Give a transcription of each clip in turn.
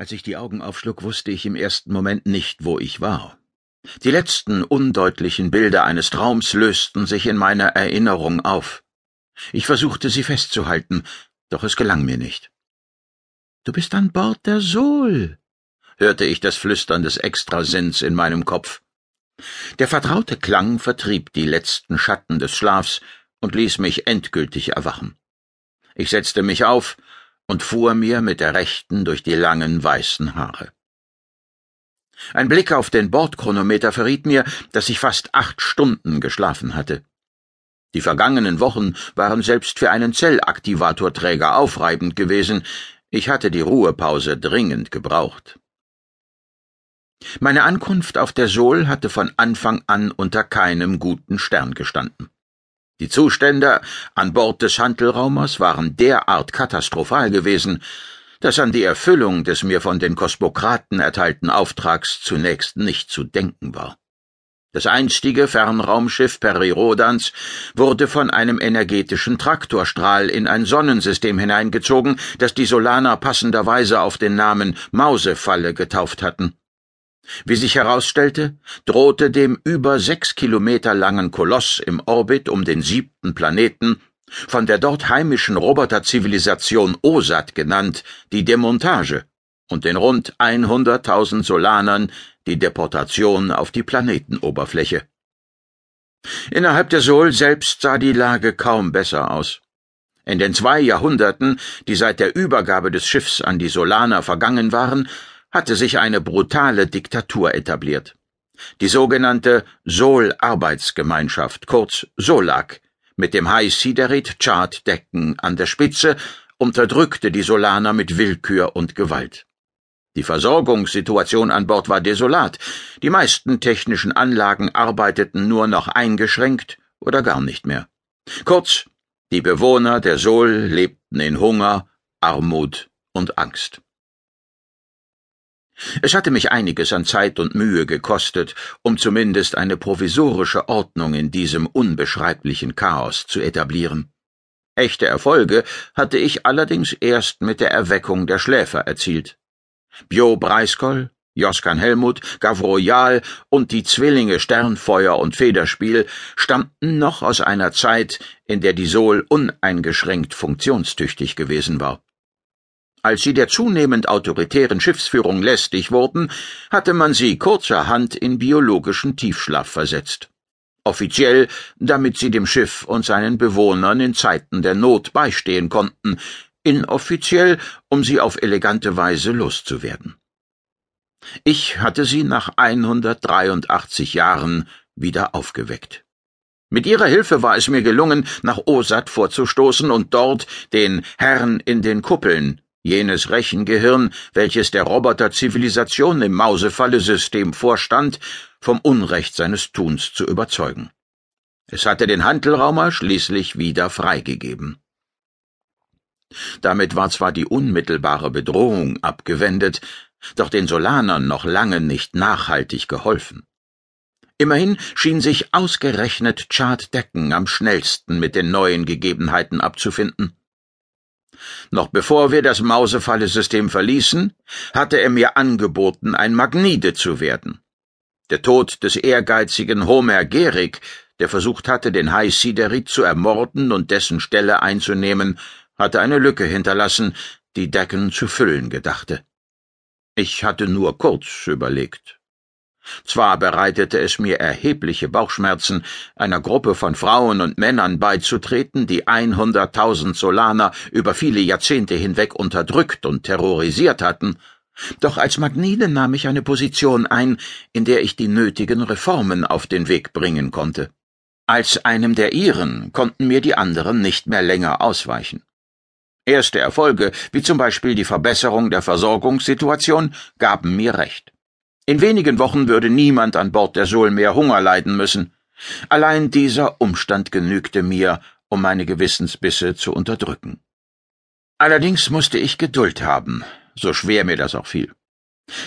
Als ich die Augen aufschlug, wusste ich im ersten Moment nicht, wo ich war. Die letzten undeutlichen Bilder eines Traums lösten sich in meiner Erinnerung auf. Ich versuchte sie festzuhalten, doch es gelang mir nicht. Du bist an Bord der Sol, hörte ich das Flüstern des Extrasinns in meinem Kopf. Der vertraute Klang vertrieb die letzten Schatten des Schlafs und ließ mich endgültig erwachen. Ich setzte mich auf und fuhr mir mit der rechten durch die langen weißen Haare. Ein Blick auf den Bordchronometer verriet mir, dass ich fast acht Stunden geschlafen hatte. Die vergangenen Wochen waren selbst für einen Zellaktivatorträger aufreibend gewesen. Ich hatte die Ruhepause dringend gebraucht. Meine Ankunft auf der Sol hatte von Anfang an unter keinem guten Stern gestanden. Die Zustände an Bord des Handelraumers waren derart katastrophal gewesen, dass an die Erfüllung des mir von den Kosmokraten erteilten Auftrags zunächst nicht zu denken war. Das einstige Fernraumschiff Perirodans wurde von einem energetischen Traktorstrahl in ein Sonnensystem hineingezogen, das die Solaner passenderweise auf den Namen Mausefalle getauft hatten. Wie sich herausstellte, drohte dem über sechs Kilometer langen Koloss im Orbit um den siebten Planeten, von der dort heimischen Roboterzivilisation OSAT genannt, die Demontage und den rund 100.000 Solanern die Deportation auf die Planetenoberfläche. Innerhalb der Sol selbst sah die Lage kaum besser aus. In den zwei Jahrhunderten, die seit der Übergabe des Schiffs an die Solaner vergangen waren, hatte sich eine brutale Diktatur etabliert. Die sogenannte Sol-Arbeitsgemeinschaft, kurz SOLAG, mit dem High Siderit Chart Decken an der Spitze, unterdrückte die Solaner mit Willkür und Gewalt. Die Versorgungssituation an Bord war desolat. Die meisten technischen Anlagen arbeiteten nur noch eingeschränkt oder gar nicht mehr. Kurz, die Bewohner der Sol lebten in Hunger, Armut und Angst. Es hatte mich einiges an Zeit und Mühe gekostet, um zumindest eine provisorische Ordnung in diesem unbeschreiblichen Chaos zu etablieren. Echte Erfolge hatte ich allerdings erst mit der Erweckung der Schläfer erzielt. Bio Breiskoll, Joskan Helmut, Gavroyal und die Zwillinge Sternfeuer und Federspiel stammten noch aus einer Zeit, in der die Sol uneingeschränkt funktionstüchtig gewesen war. Als sie der zunehmend autoritären Schiffsführung lästig wurden, hatte man sie kurzerhand in biologischen Tiefschlaf versetzt. Offiziell, damit sie dem Schiff und seinen Bewohnern in Zeiten der Not beistehen konnten, inoffiziell, um sie auf elegante Weise loszuwerden. Ich hatte sie nach 183 Jahren wieder aufgeweckt. Mit ihrer Hilfe war es mir gelungen, nach Osat vorzustoßen und dort den Herrn in den Kuppeln, jenes Rechengehirn, welches der Roboterzivilisation im Mausefalle-System vorstand, vom Unrecht seines Tuns zu überzeugen. Es hatte den Handelraumer schließlich wieder freigegeben. Damit war zwar die unmittelbare Bedrohung abgewendet, doch den Solanern noch lange nicht nachhaltig geholfen. Immerhin schien sich ausgerechnet Chart Decken am schnellsten mit den neuen Gegebenheiten abzufinden. Noch bevor wir das Mausefalle-System verließen, hatte er mir angeboten, ein Magnide zu werden. Der Tod des ehrgeizigen Homer Gerig, der versucht hatte, den High Siderit zu ermorden und dessen Stelle einzunehmen, hatte eine Lücke hinterlassen, die Decken zu füllen gedachte. Ich hatte nur kurz überlegt. Zwar bereitete es mir erhebliche Bauchschmerzen, einer Gruppe von Frauen und Männern beizutreten, die einhunderttausend Solaner über viele Jahrzehnte hinweg unterdrückt und terrorisiert hatten, doch als Magnide nahm ich eine Position ein, in der ich die nötigen Reformen auf den Weg bringen konnte. Als einem der ihren konnten mir die anderen nicht mehr länger ausweichen. Erste Erfolge, wie zum Beispiel die Verbesserung der Versorgungssituation, gaben mir recht. In wenigen Wochen würde niemand an Bord der Sol mehr Hunger leiden müssen. Allein dieser Umstand genügte mir, um meine Gewissensbisse zu unterdrücken. Allerdings musste ich Geduld haben, so schwer mir das auch fiel.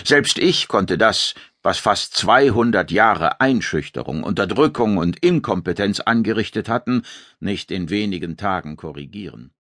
Selbst ich konnte das, was fast zweihundert Jahre Einschüchterung, Unterdrückung und Inkompetenz angerichtet hatten, nicht in wenigen Tagen korrigieren.